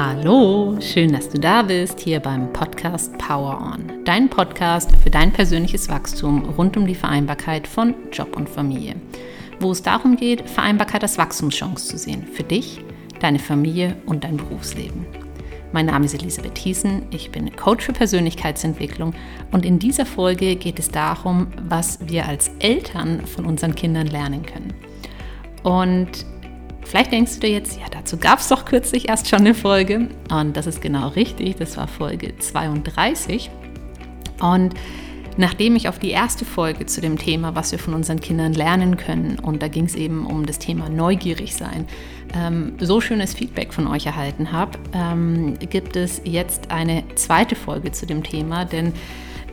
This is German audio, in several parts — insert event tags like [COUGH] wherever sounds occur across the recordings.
Hallo, schön, dass du da bist, hier beim Podcast Power On, dein Podcast für dein persönliches Wachstum rund um die Vereinbarkeit von Job und Familie, wo es darum geht, Vereinbarkeit als Wachstumschance zu sehen, für dich, deine Familie und dein Berufsleben. Mein Name ist Elisabeth Thiessen, ich bin Coach für Persönlichkeitsentwicklung und in dieser Folge geht es darum, was wir als Eltern von unseren Kindern lernen können. Und Vielleicht denkst du dir jetzt, ja, dazu gab es doch kürzlich erst schon eine Folge. Und das ist genau richtig, das war Folge 32. Und nachdem ich auf die erste Folge zu dem Thema, was wir von unseren Kindern lernen können, und da ging es eben um das Thema neugierig sein, ähm, so schönes Feedback von euch erhalten habe, ähm, gibt es jetzt eine zweite Folge zu dem Thema, denn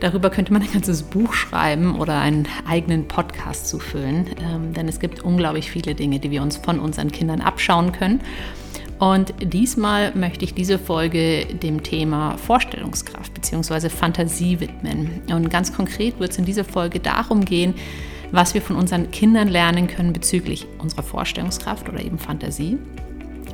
Darüber könnte man ein ganzes Buch schreiben oder einen eigenen Podcast zu füllen, ähm, denn es gibt unglaublich viele Dinge, die wir uns von unseren Kindern abschauen können. Und diesmal möchte ich diese Folge dem Thema Vorstellungskraft bzw. Fantasie widmen. Und ganz konkret wird es in dieser Folge darum gehen, was wir von unseren Kindern lernen können bezüglich unserer Vorstellungskraft oder eben Fantasie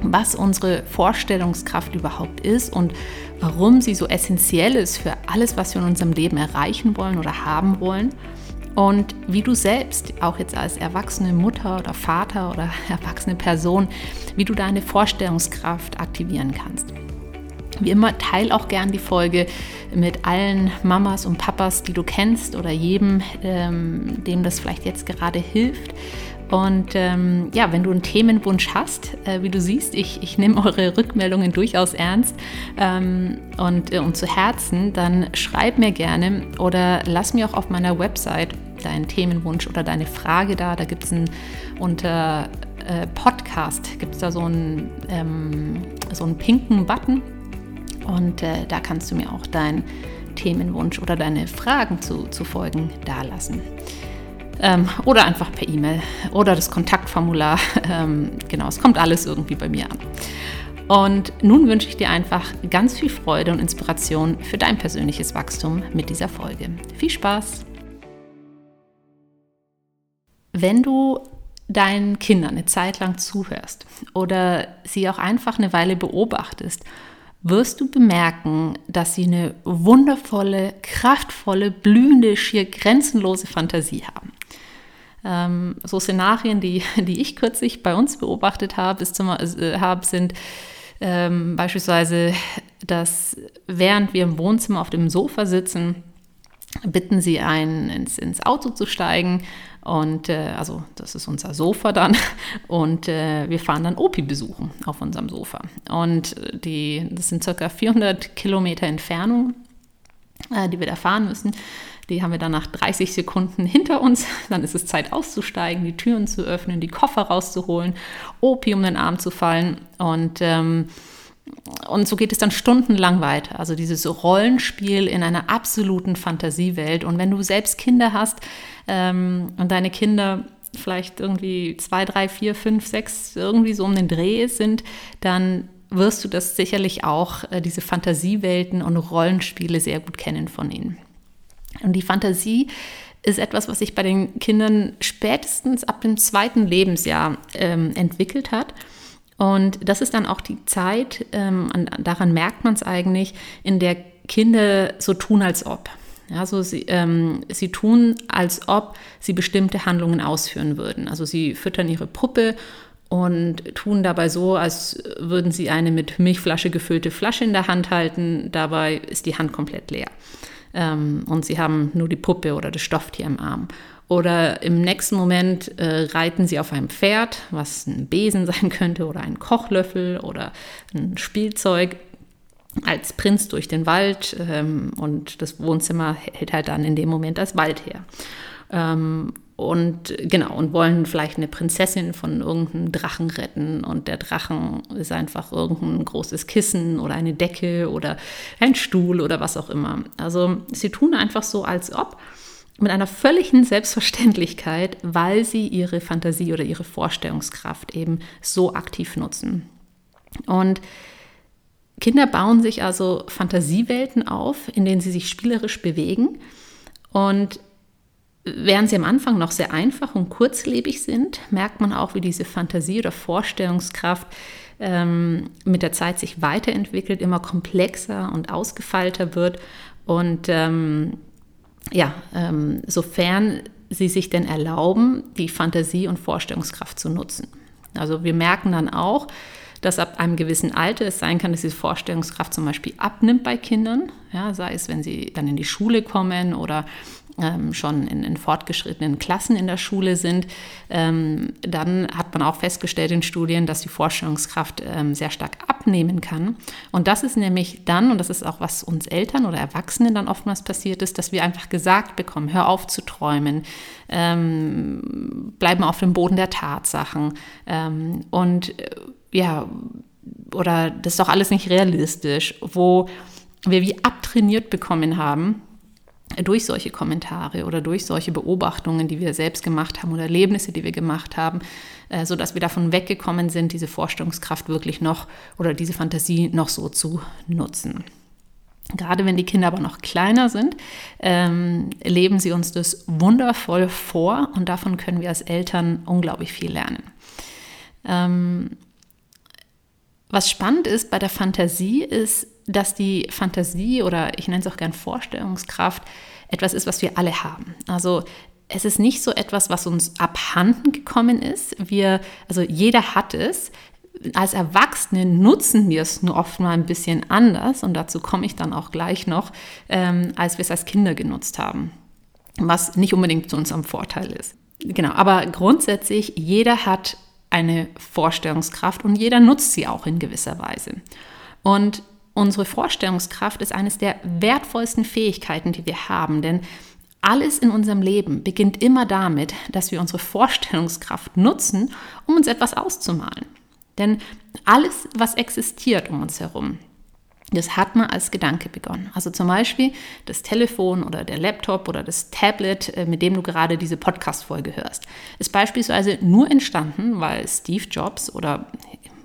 was unsere Vorstellungskraft überhaupt ist und warum sie so essentiell ist für alles, was wir in unserem Leben erreichen wollen oder haben wollen. Und wie du selbst, auch jetzt als erwachsene Mutter oder Vater oder [LAUGHS] erwachsene Person, wie du deine Vorstellungskraft aktivieren kannst. Wie immer, teil auch gern die Folge mit allen Mamas und Papas, die du kennst oder jedem, ähm, dem das vielleicht jetzt gerade hilft. Und ähm, ja, wenn du einen Themenwunsch hast, äh, wie du siehst, ich, ich nehme eure Rückmeldungen durchaus ernst ähm, und, äh, und zu Herzen, dann schreib mir gerne oder lass mir auch auf meiner Website deinen Themenwunsch oder deine Frage da. Da gibt es unter äh, Podcast, gibt es da so einen, ähm, so einen pinken Button und äh, da kannst du mir auch deinen Themenwunsch oder deine Fragen zu, zu Folgen dalassen. Ähm, oder einfach per E-Mail oder das Kontaktformular. [LAUGHS] Ähm, genau, es kommt alles irgendwie bei mir an. Und nun wünsche ich dir einfach ganz viel Freude und Inspiration für dein persönliches Wachstum mit dieser Folge. Viel Spaß! Wenn du deinen Kindern eine Zeit lang zuhörst oder sie auch einfach eine Weile beobachtest, wirst du bemerken, dass sie eine wundervolle, kraftvolle, blühende, schier grenzenlose Fantasie haben. Ähm, so Szenarien, die, die ich kürzlich bei uns beobachtet habe, zum, äh, hab, sind ähm, beispielsweise, dass während wir im Wohnzimmer auf dem Sofa sitzen, bitten sie einen, ins, ins Auto zu steigen. Und äh, also das ist unser Sofa dann. Und äh, wir fahren dann Opi besuchen auf unserem Sofa. Und die, das sind circa 400 Kilometer Entfernung, äh, die wir da fahren müssen. Die haben wir dann nach 30 Sekunden hinter uns. Dann ist es Zeit auszusteigen, die Türen zu öffnen, die Koffer rauszuholen, Opi um den Arm zu fallen. Und, ähm, und so geht es dann stundenlang weiter. Also dieses Rollenspiel in einer absoluten Fantasiewelt. Und wenn du selbst Kinder hast ähm, und deine Kinder vielleicht irgendwie zwei, drei, vier, fünf, sechs irgendwie so um den Dreh sind, dann wirst du das sicherlich auch, äh, diese Fantasiewelten und Rollenspiele sehr gut kennen von ihnen. Und die Fantasie ist etwas, was sich bei den Kindern spätestens ab dem zweiten Lebensjahr ähm, entwickelt hat. Und das ist dann auch die Zeit, ähm, an, daran merkt man es eigentlich, in der Kinder so tun, als ob. Also sie, ähm, sie tun, als ob sie bestimmte Handlungen ausführen würden. Also sie füttern ihre Puppe und tun dabei so, als würden sie eine mit Milchflasche gefüllte Flasche in der Hand halten. Dabei ist die Hand komplett leer ähm, und sie haben nur die Puppe oder das Stofftier im Arm. Oder im nächsten Moment äh, reiten sie auf einem Pferd, was ein Besen [LAUGHS] sein könnte oder ein Kochlöffel oder ein Spielzeug als Prinz durch den Wald ähm, und das Wohnzimmer hält halt dann in dem Moment als Wald her. Ähm, und genau, und wollen vielleicht eine Prinzessin von irgendeinem Drachen retten. Und der Drachen ist einfach irgendein großes Kissen oder eine Decke oder ein Stuhl oder was auch immer. Also sie tun einfach so, als ob mit einer völligen Selbstverständlichkeit, weil sie ihre Fantasie oder ihre Vorstellungskraft eben so aktiv nutzen. Und Kinder bauen sich also Fantasiewelten auf, in denen sie sich spielerisch bewegen. Und Während sie am Anfang noch sehr einfach und kurzlebig sind, merkt man auch, wie diese Fantasie oder Vorstellungskraft ähm, mit der Zeit sich weiterentwickelt, immer komplexer und ausgefeilter wird. Und ähm, ja, ähm, sofern sie sich denn erlauben, die Fantasie und Vorstellungskraft zu nutzen. Also wir merken dann auch, dass ab einem gewissen Alter es sein kann, dass diese Vorstellungskraft zum Beispiel abnimmt bei Kindern, ja, sei es, wenn sie dann in die Schule kommen oder ähm, schon in, in, fortgeschrittenen Klassen in der Schule sind, ähm, dann hat man auch festgestellt in Studien, dass die Vorstellungskraft ähm, sehr stark abnehmen kann. Und das ist nämlich dann, und das ist auch was uns Eltern oder Erwachsenen dann oftmals passiert ist, dass wir einfach gesagt bekommen, hör auf zu träumen, ähm, bleiben auf dem Boden der Tatsachen ähm, und äh, ja, oder das ist doch alles nicht realistisch, wo wir wie abtrainiert bekommen haben, durch solche Kommentare oder durch solche Beobachtungen, die wir selbst gemacht haben oder Erlebnisse, die wir gemacht haben, äh, so dass wir davon weggekommen sind, diese Vorstellungskraft wirklich noch oder diese Fantasie noch so zu nutzen. Gerade wenn die Kinder aber noch kleiner sind, ähm, leben sie uns das wundervoll vor und davon können wir als Eltern unglaublich viel lernen. Ähm, was spannend ist bei der Fantasie ist, dass die Fantasie oder ich nenne es auch gern Vorstellungskraft etwas ist, was wir alle haben. Also es ist nicht so etwas, was uns abhanden gekommen ist. Wir, also jeder hat es. Als Erwachsene nutzen wir es nur oft mal ein bisschen anders und dazu komme ich dann auch gleich noch, ähm, als wir es als Kinder genutzt haben, was nicht unbedingt zu unserem Vorteil ist. Genau, aber grundsätzlich jeder hat eine Vorstellungskraft und jeder nutzt sie auch in gewisser Weise. Und unsere Vorstellungskraft ist eines der wertvollsten Fähigkeiten, die wir haben, denn alles in unserem Leben beginnt immer damit, dass wir unsere Vorstellungskraft nutzen, um uns etwas auszumalen. Denn alles, was existiert um uns herum, das hat man als Gedanke begonnen. Also zum Beispiel das Telefon oder der Laptop oder das Tablet, äh, mit dem du gerade diese Podcast-Folge hörst, ist beispielsweise nur entstanden, weil Steve Jobs oder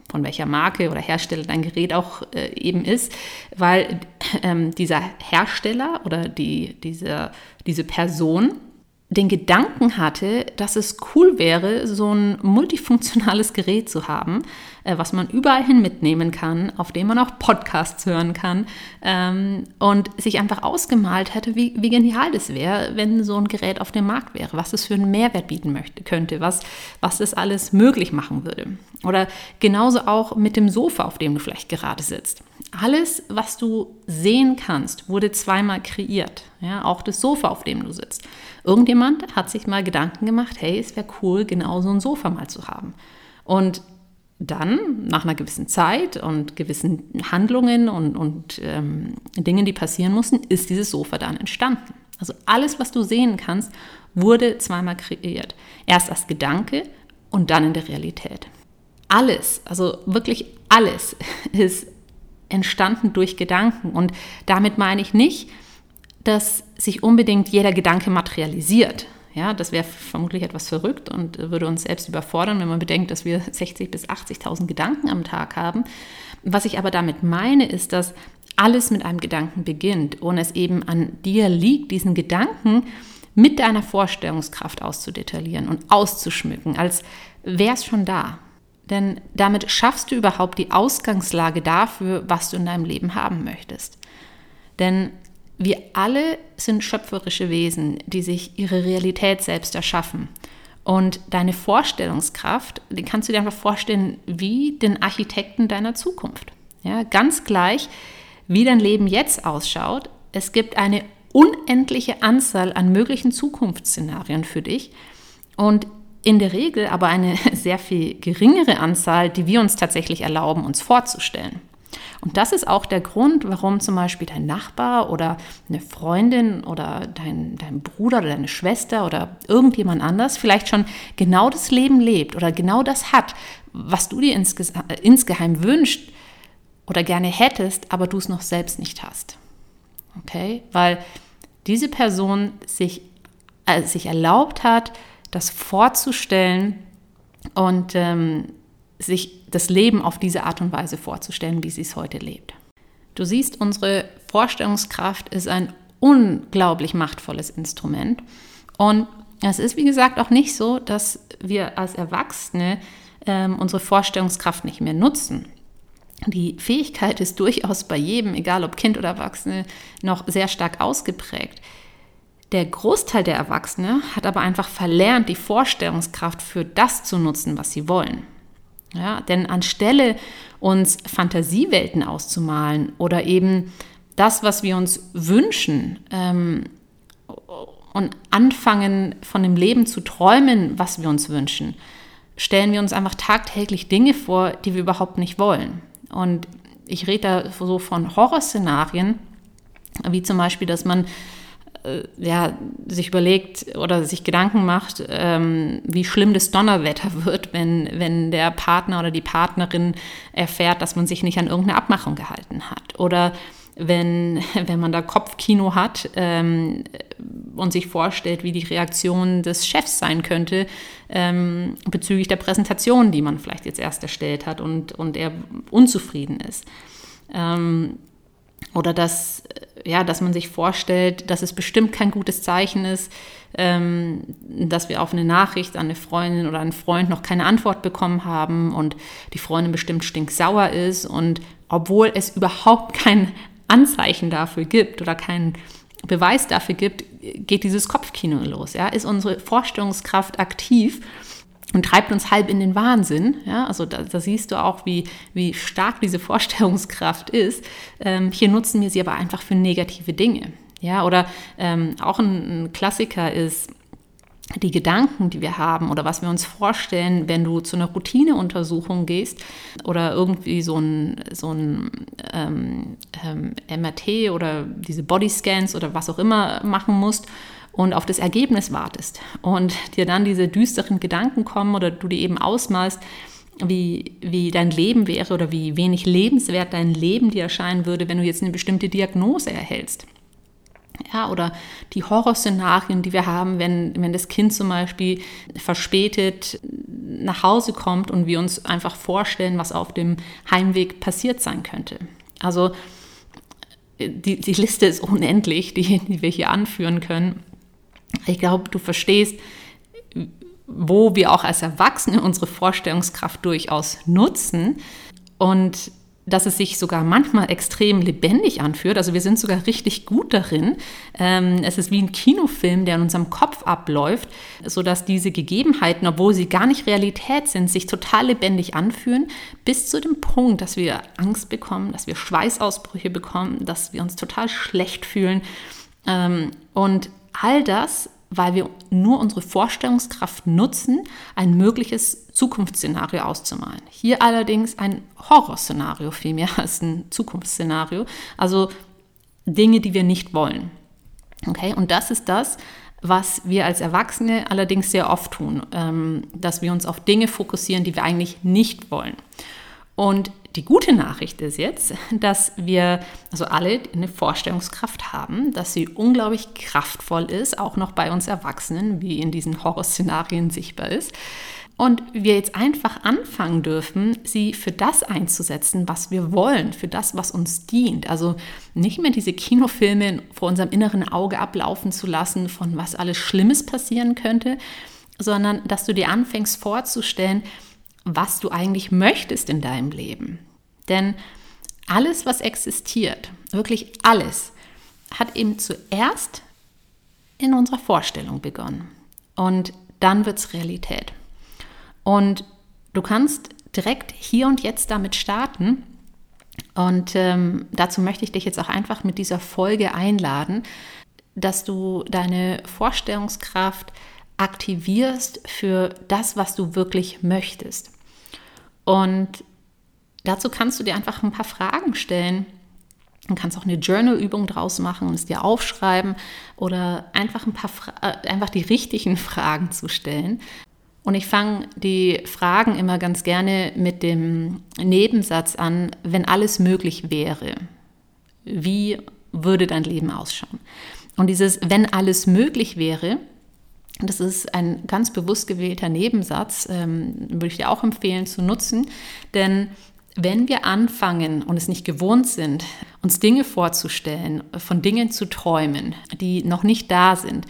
von welcher Marke oder Hersteller dein Gerät auch äh, eben ist, weil ähm, dieser Hersteller oder die, diese, diese Person den Gedanken hatte, dass es cool wäre, so ein multifunktionales Gerät zu haben, äh, was man überall hin mitnehmen kann, auf dem man auch Podcasts hören kann ähm, und sich einfach ausgemalt hätte, wie, wie genial das wäre, wenn so ein Gerät auf dem Markt wäre, was es für einen Mehrwert bieten möchte, könnte, was, was das alles möglich machen würde. Oder genauso auch mit dem Sofa, auf dem du vielleicht gerade sitzt. Alles, was du sehen kannst, wurde zweimal kreiert. Ja, auch das Sofa, auf dem du sitzt. Irgendjemand hat sich mal Gedanken gemacht, hey, es wäre cool, genau so ein Sofa mal zu haben. Und dann, nach einer gewissen Zeit und gewissen Handlungen und, und ähm, Dingen, die passieren mussten, ist dieses Sofa dann entstanden. Also alles, was du sehen kannst, wurde zweimal kreiert. Erst als Gedanke und dann in der Realität. Alles, also wirklich alles [LAUGHS] ist entstanden durch Gedanken. Und damit meine ich nicht, dass sich unbedingt jeder Gedanke materialisiert. Ja, das wäre vermutlich etwas verrückt und würde uns selbst überfordern, wenn man bedenkt, dass wir [LAUGHS] 60.000 bis 80.000 Gedanken am Tag haben. Was ich aber damit meine, ist, dass alles mit einem Gedanken beginnt und es eben an dir liegt, diesen Gedanken mit deiner Vorstellungskraft auszudetaillieren und auszuschmücken, als wäre es schon da. Denn damit schaffst du überhaupt die Ausgangslage dafür, was du in deinem Leben haben möchtest. Denn wir alle sind schöpferische Wesen, die sich ihre Realität selbst erschaffen. Und deine Vorstellungskraft, die kannst du dir einfach vorstellen wie den Architekten deiner Zukunft. Ja, ganz gleich, wie dein Leben jetzt ausschaut. Es gibt eine unendliche Anzahl an möglichen Zukunftsszenarien für dich. Und in der Regel aber eine [LAUGHS] sehr viel geringere Anzahl, die wir uns tatsächlich erlauben, uns vorzustellen. Und das ist auch der Grund, warum zum Beispiel dein Nachbar oder eine Freundin oder dein, dein Bruder oder deine Schwester oder irgendjemand anders vielleicht schon genau das Leben lebt oder genau das hat, was du dir insge insgeheim wünschst oder gerne hättest, aber du es noch selbst nicht hast. Okay? Weil diese Person sich, äh, sich erlaubt hat, das vorzustellen und ähm, sich das Leben auf diese Art und Weise vorzustellen, wie sie es heute lebt. Du siehst, unsere Vorstellungskraft ist ein unglaublich machtvolles Instrument Und es ist, wie gesagt, auch nicht so, dass wir als Erwachsene ähm, unsere Vorstellungskraft nicht mehr nutzen. Die Fähigkeit ist durchaus bei jedem, egal ob Kind oder Erwachsene, noch sehr stark ausgeprägt. Der Großteil der Erwachsenen hat aber einfach verlernt, die Vorstellungskraft für das zu nutzen, was sie wollen. Ja, denn anstelle uns Fantasiewelten auszumalen oder eben das, was wir uns wünschen ähm, und anfangen von dem Leben zu träumen, was wir uns wünschen, stellen wir uns einfach tagtäglich Dinge vor, die wir überhaupt nicht wollen. Und ich rede da so von Horrorszenarien, wie zum Beispiel, dass man ja, sich überlegt oder sich Gedanken macht, ähm, wie schlimm das Donnerwetter [LAUGHS] wird, wenn, wenn der Partner oder die Partnerin erfährt, dass man sich nicht an irgendeine Abmachung gehalten hat. Oder wenn, [LAUGHS] wenn man da Kopfkino hat ähm, und sich vorstellt, wie die Reaktion des Chefs sein könnte ähm, bezüglich der Präsentation, die man vielleicht jetzt erst erstellt hat und, und er unzufrieden ist. Ähm, oder dass, ja, dass man sich vorstellt, dass es bestimmt kein gutes Zeichen ist, ähm, dass wir auf eine Nachricht an eine Freundin oder einen Freund noch keine Antwort bekommen haben und die Freundin bestimmt stinksauer ist und obwohl es überhaupt kein Anzeichen dafür gibt oder keinen Beweis dafür gibt, geht dieses Kopfkino los. Ja? Ist unsere Vorstellungskraft aktiv und treibt uns halb in den Wahnsinn. Ja? Also da, da siehst du auch, wie, wie stark diese Vorstellungskraft ist. Ähm, hier nutzen wir sie aber einfach für negative Dinge. Ja? Oder ähm, auch ein, ein Klassiker ist, die Gedanken, die wir haben oder was wir uns vorstellen, wenn du zu einer Routineuntersuchung gehst oder irgendwie so ein, so ein ähm, ähm, MRT oder diese Bodyscans oder was auch immer machen musst und auf das Ergebnis wartest und dir dann diese düsteren Gedanken kommen oder du dir eben ausmalst, wie, wie dein Leben wäre oder wie wenig lebenswert dein Leben dir erscheinen würde, wenn du jetzt eine bestimmte Diagnose erhältst. Ja, oder die Horrorszenarien, die wir haben, wenn, wenn das Kind zum Beispiel verspätet nach Hause kommt und wir uns einfach vorstellen, was auf dem Heimweg passiert sein könnte. Also die, die Liste ist unendlich, die, die wir hier anführen können. Ich glaube, du verstehst, wo wir auch als Erwachsene unsere Vorstellungskraft durchaus nutzen und dass es sich sogar manchmal extrem lebendig anfühlt. Also wir sind sogar richtig gut darin. Ähm, es ist wie ein Kinofilm, der in unserem Kopf abläuft, sodass diese Gegebenheiten, obwohl sie gar nicht Realität sind, sich total lebendig anfühlen, bis zu dem Punkt, dass wir Angst bekommen, dass wir Schweißausbrüche bekommen, dass wir uns total schlecht fühlen. Ähm, und all das weil wir nur unsere Vorstellungskraft nutzen, ein mögliches Zukunftsszenario auszumalen. Hier allerdings ein Horrorszenario vielmehr [LAUGHS] als ein Zukunftsszenario, also Dinge, die wir nicht wollen. Okay, und das ist das, was wir als Erwachsene allerdings sehr oft tun, ähm, dass wir uns auf Dinge fokussieren, die wir eigentlich nicht wollen. Und die gute Nachricht ist jetzt, dass wir also alle eine Vorstellungskraft haben, dass sie unglaublich kraftvoll ist, auch noch bei uns Erwachsenen, wie in diesen Horrorszenarien sichtbar ist. Und wir jetzt einfach anfangen dürfen, sie für das einzusetzen, was wir wollen, für das, was uns dient. Also nicht mehr diese Kinofilme vor unserem inneren Auge ablaufen zu lassen, von was alles Schlimmes passieren könnte, sondern dass du dir anfängst vorzustellen, was du eigentlich möchtest in deinem Leben. Denn alles, was existiert, wirklich alles, hat eben zuerst in unserer Vorstellung begonnen. Und dann wird es Realität. Und du kannst direkt hier und jetzt damit starten. Und ähm, dazu möchte ich dich jetzt auch einfach mit dieser Folge einladen, dass du deine Vorstellungskraft aktivierst für das, was du wirklich möchtest. Und dazu kannst du dir einfach ein paar Fragen stellen. Du kannst auch eine Journal-Übung draus machen und es dir aufschreiben oder einfach ein paar äh, einfach die richtigen [LAUGHS] Fragen zu stellen. Und ich fange die Fragen immer ganz gerne mit dem Nebensatz an, wenn alles möglich wäre. Wie würde dein Leben ausschauen? Und dieses, wenn alles möglich wäre, das ist ein ganz bewusst gewählter Nebensatz, ähm, würde ich dir auch empfehlen zu nutzen, denn wenn wir anfangen und es nicht gewohnt sind, uns Dinge vorzustellen, von Dingen zu träumen, die noch nicht da sind,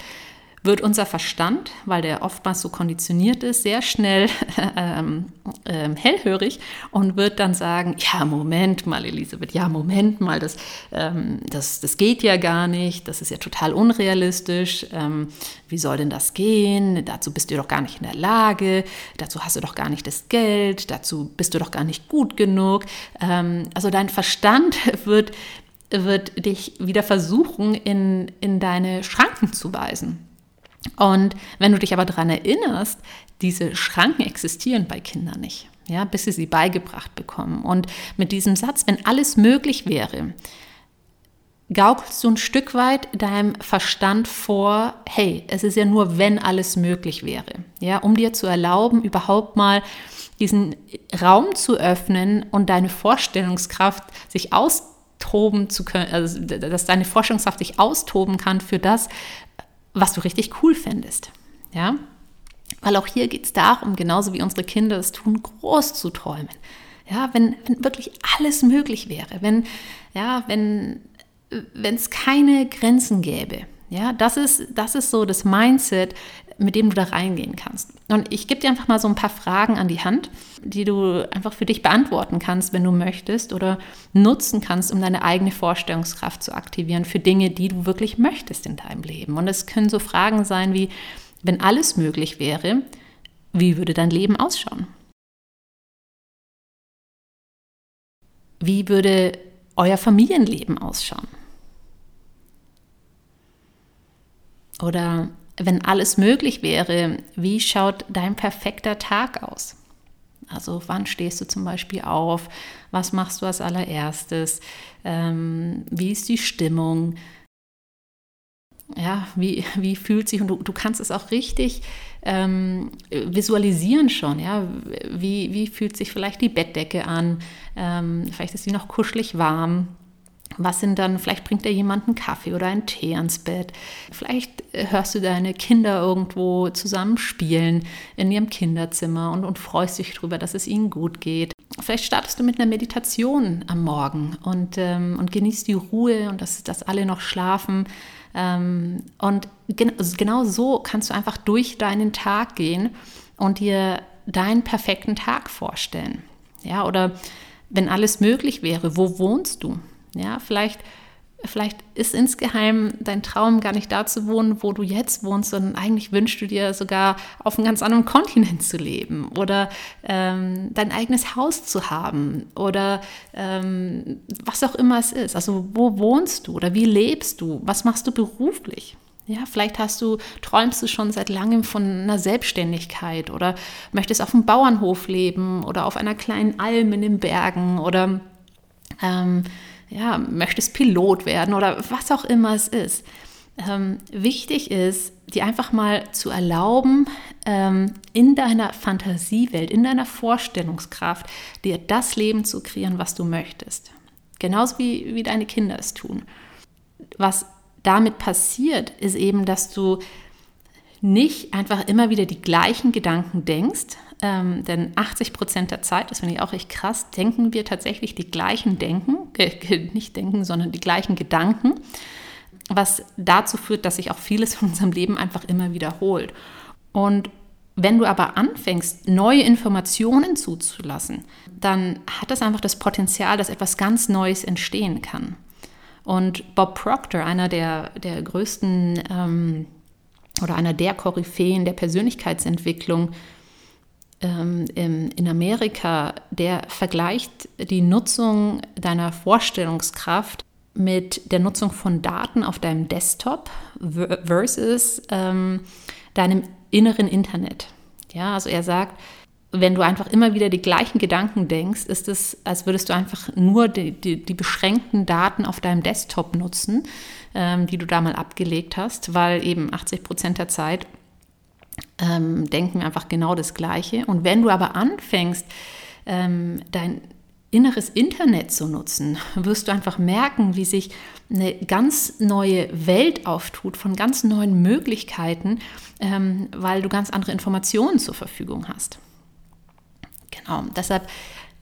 wird unser Verstand, weil der oftmals so konditioniert ist, sehr schnell [LAUGHS] ähm, ähm, hellhörig und wird dann sagen, ja, Moment mal, Elisabeth, ja, Moment mal, das, ähm, das, das geht ja gar nicht, das ist ja total unrealistisch, ähm, wie soll denn das gehen, dazu bist du doch gar nicht in der Lage, dazu hast du doch gar nicht das Geld, dazu bist du doch gar nicht gut genug. Ähm, also dein Verstand [LAUGHS] wird wird dich wieder versuchen, in, in deine Schranken zu weisen. Und wenn du dich aber daran erinnerst, diese Schranken existieren bei Kindern nicht, ja, bis sie sie beigebracht bekommen. Und mit diesem Satz, wenn alles möglich wäre, gaukelst du ein Stück weit deinem Verstand vor, hey, es ist ja nur, wenn alles möglich wäre, ja, um dir zu erlauben, überhaupt mal diesen Raum zu öffnen und deine Vorstellungskraft sich austoben zu können, also dass deine Vorstellungskraft sich austoben kann für das, was du richtig cool findest. Ja? Weil auch hier geht es darum, genauso wie unsere Kinder es tun, groß zu träumen. Ja, wenn, wenn wirklich alles möglich wäre, wenn, ja, wenn es keine Grenzen gäbe. Ja, das ist, das ist so das Mindset, mit dem du da reingehen kannst. Und ich gebe dir einfach mal so ein paar Fragen an die Hand, die du einfach für dich beantworten kannst, wenn du möchtest oder nutzen kannst, um deine eigene Vorstellungskraft zu aktivieren für Dinge, die du wirklich möchtest in deinem Leben. Und es können so Fragen sein wie, wenn alles möglich wäre, wie würde dein Leben ausschauen? Wie würde euer Familienleben ausschauen? Oder wenn alles möglich wäre, wie schaut dein perfekter Tag aus? Also wann stehst du zum Beispiel auf? Was machst du als allererstes? Ähm, wie ist die Stimmung? Ja, wie, wie fühlt sich, und du, du kannst es auch richtig ähm, visualisieren schon, ja, wie, wie fühlt sich vielleicht die Bettdecke an? Ähm, vielleicht ist sie noch kuschelig warm was sind dann, vielleicht bringt dir jemand einen Kaffee oder einen Tee ans Bett. Vielleicht äh, hörst du deine Kinder irgendwo zusammen spielen in ihrem Kinderzimmer und, und freust dich darüber, dass es ihnen gut geht. Vielleicht startest du mit einer Meditation am Morgen und, ähm, und genießt die Ruhe und dass, dass alle noch schlafen. Ähm, und gen also genau so kannst du einfach durch deinen Tag gehen und dir deinen perfekten Tag vorstellen. Ja, oder wenn alles möglich wäre, wo wohnst du? Ja, vielleicht, vielleicht ist insgeheim dein Traum gar nicht da zu wohnen, wo du jetzt wohnst, sondern eigentlich wünschst du dir sogar auf einem ganz anderen Kontinent zu leben oder ähm, dein eigenes Haus zu haben oder ähm, was auch immer es ist. Also wo wohnst du oder wie lebst du? Was machst du beruflich? Ja, vielleicht hast du, träumst du schon seit langem von einer Selbstständigkeit oder möchtest auf einem Bauernhof leben oder auf einer kleinen Alm in den Bergen oder ähm, ja, möchtest Pilot werden oder was auch immer es ist. Ähm, wichtig ist, dir einfach mal zu erlauben, ähm, in deiner Fantasiewelt, in deiner Vorstellungskraft, dir das Leben zu kreieren, was du möchtest. Genauso wie, wie deine Kinder es tun. Was damit passiert, ist eben, dass du nicht einfach immer wieder die gleichen Gedanken denkst, ähm, denn 80 Prozent der Zeit, das finde ich auch echt krass, denken wir tatsächlich die gleichen Denken, äh, [LAUGHS] nicht denken, sondern die gleichen Gedanken, was dazu führt, dass sich auch vieles von unserem Leben einfach immer wiederholt. Und wenn du aber anfängst, neue Informationen zuzulassen, dann hat das einfach das Potenzial, dass etwas ganz Neues entstehen kann. Und Bob Proctor, einer der, der größten ähm, oder einer der Koryphäen der Persönlichkeitsentwicklung, in Amerika, der vergleicht die Nutzung deiner Vorstellungskraft mit der Nutzung von Daten auf deinem Desktop versus ähm, deinem inneren Internet. Ja, also er sagt, wenn du einfach immer wieder die gleichen Gedanken denkst, ist es, als würdest du einfach nur die, die, die beschränkten Daten auf deinem Desktop nutzen, ähm, die du da mal abgelegt hast, weil eben 80 Prozent der Zeit ähm, denken einfach genau das Gleiche. Und wenn du aber anfängst, ähm, dein inneres Internet zu nutzen, [LAUGHS] wirst du einfach merken, wie sich eine ganz neue Welt auftut von ganz neuen Möglichkeiten, ähm, weil du ganz andere Informationen zur Verfügung hast. Genau, deshalb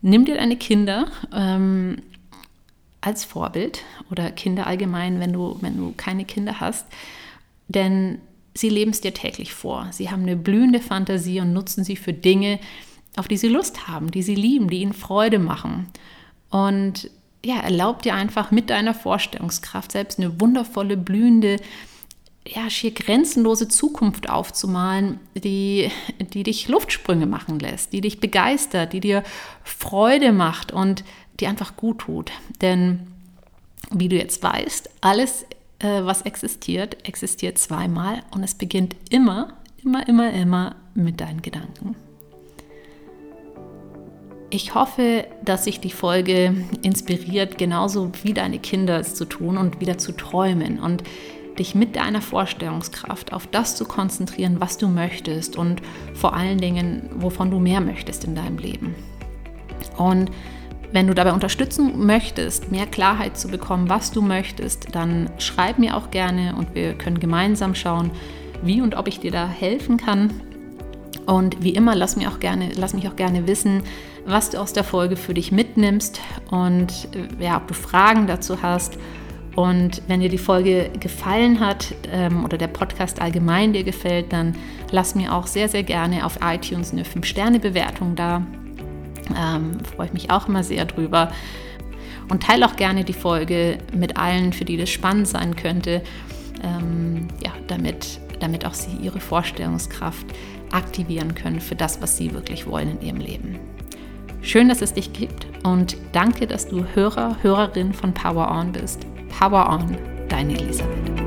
nimm dir deine Kinder ähm, als Vorbild oder Kinder allgemein, wenn du, wenn du keine Kinder hast, denn sie leben es dir täglich vor. Sie haben eine blühende Fantasie und nutzen sie für Dinge, auf die sie Lust haben, die sie lieben, die ihnen Freude machen. Und ja, erlaub dir einfach mit deiner Vorstellungskraft selbst eine wundervolle, blühende, ja, schier grenzenlose Zukunft aufzumalen, die, die dich Luftsprünge machen lässt, die dich begeistert, die dir Freude macht und die einfach gut tut. Denn wie du jetzt weißt, alles, äh, was existiert, existiert zweimal und es beginnt immer, immer, immer, immer mit deinen Gedanken. Ich hoffe, dass sich die Folge inspiriert, genauso wie deine Kinder es zu tun und wieder zu träumen und dich mit deiner Vorstellungskraft auf das zu konzentrieren, was du möchtest und vor allen Dingen, wovon du mehr möchtest in deinem Leben. Und wenn du dabei unterstützen möchtest, mehr Klarheit zu bekommen, was du möchtest, dann schreib mir auch gerne und wir können gemeinsam schauen, wie und ob ich dir da helfen kann. Und wie immer, lass, mir auch gerne, lass mich auch gerne wissen, was du aus der Folge für dich mitnimmst und äh, ja, ob du Fragen dazu hast. Und wenn dir die Folge gefallen hat ähm, oder der Podcast allgemein dir gefällt, dann lass mir auch sehr, sehr gerne auf iTunes eine 5-Sterne-Bewertung da. Ähm, freue ich mich auch immer sehr drüber. Und teile auch gerne die Folge mit allen, für die das spannend sein könnte, ähm, ja, damit, damit auch sie ihre Vorstellungskraft aktivieren können für das, was sie wirklich wollen in ihrem Leben. Schön, dass es dich gibt und danke, dass du Hörer, Hörerin von Power On bist. Power On, deine Elisabeth.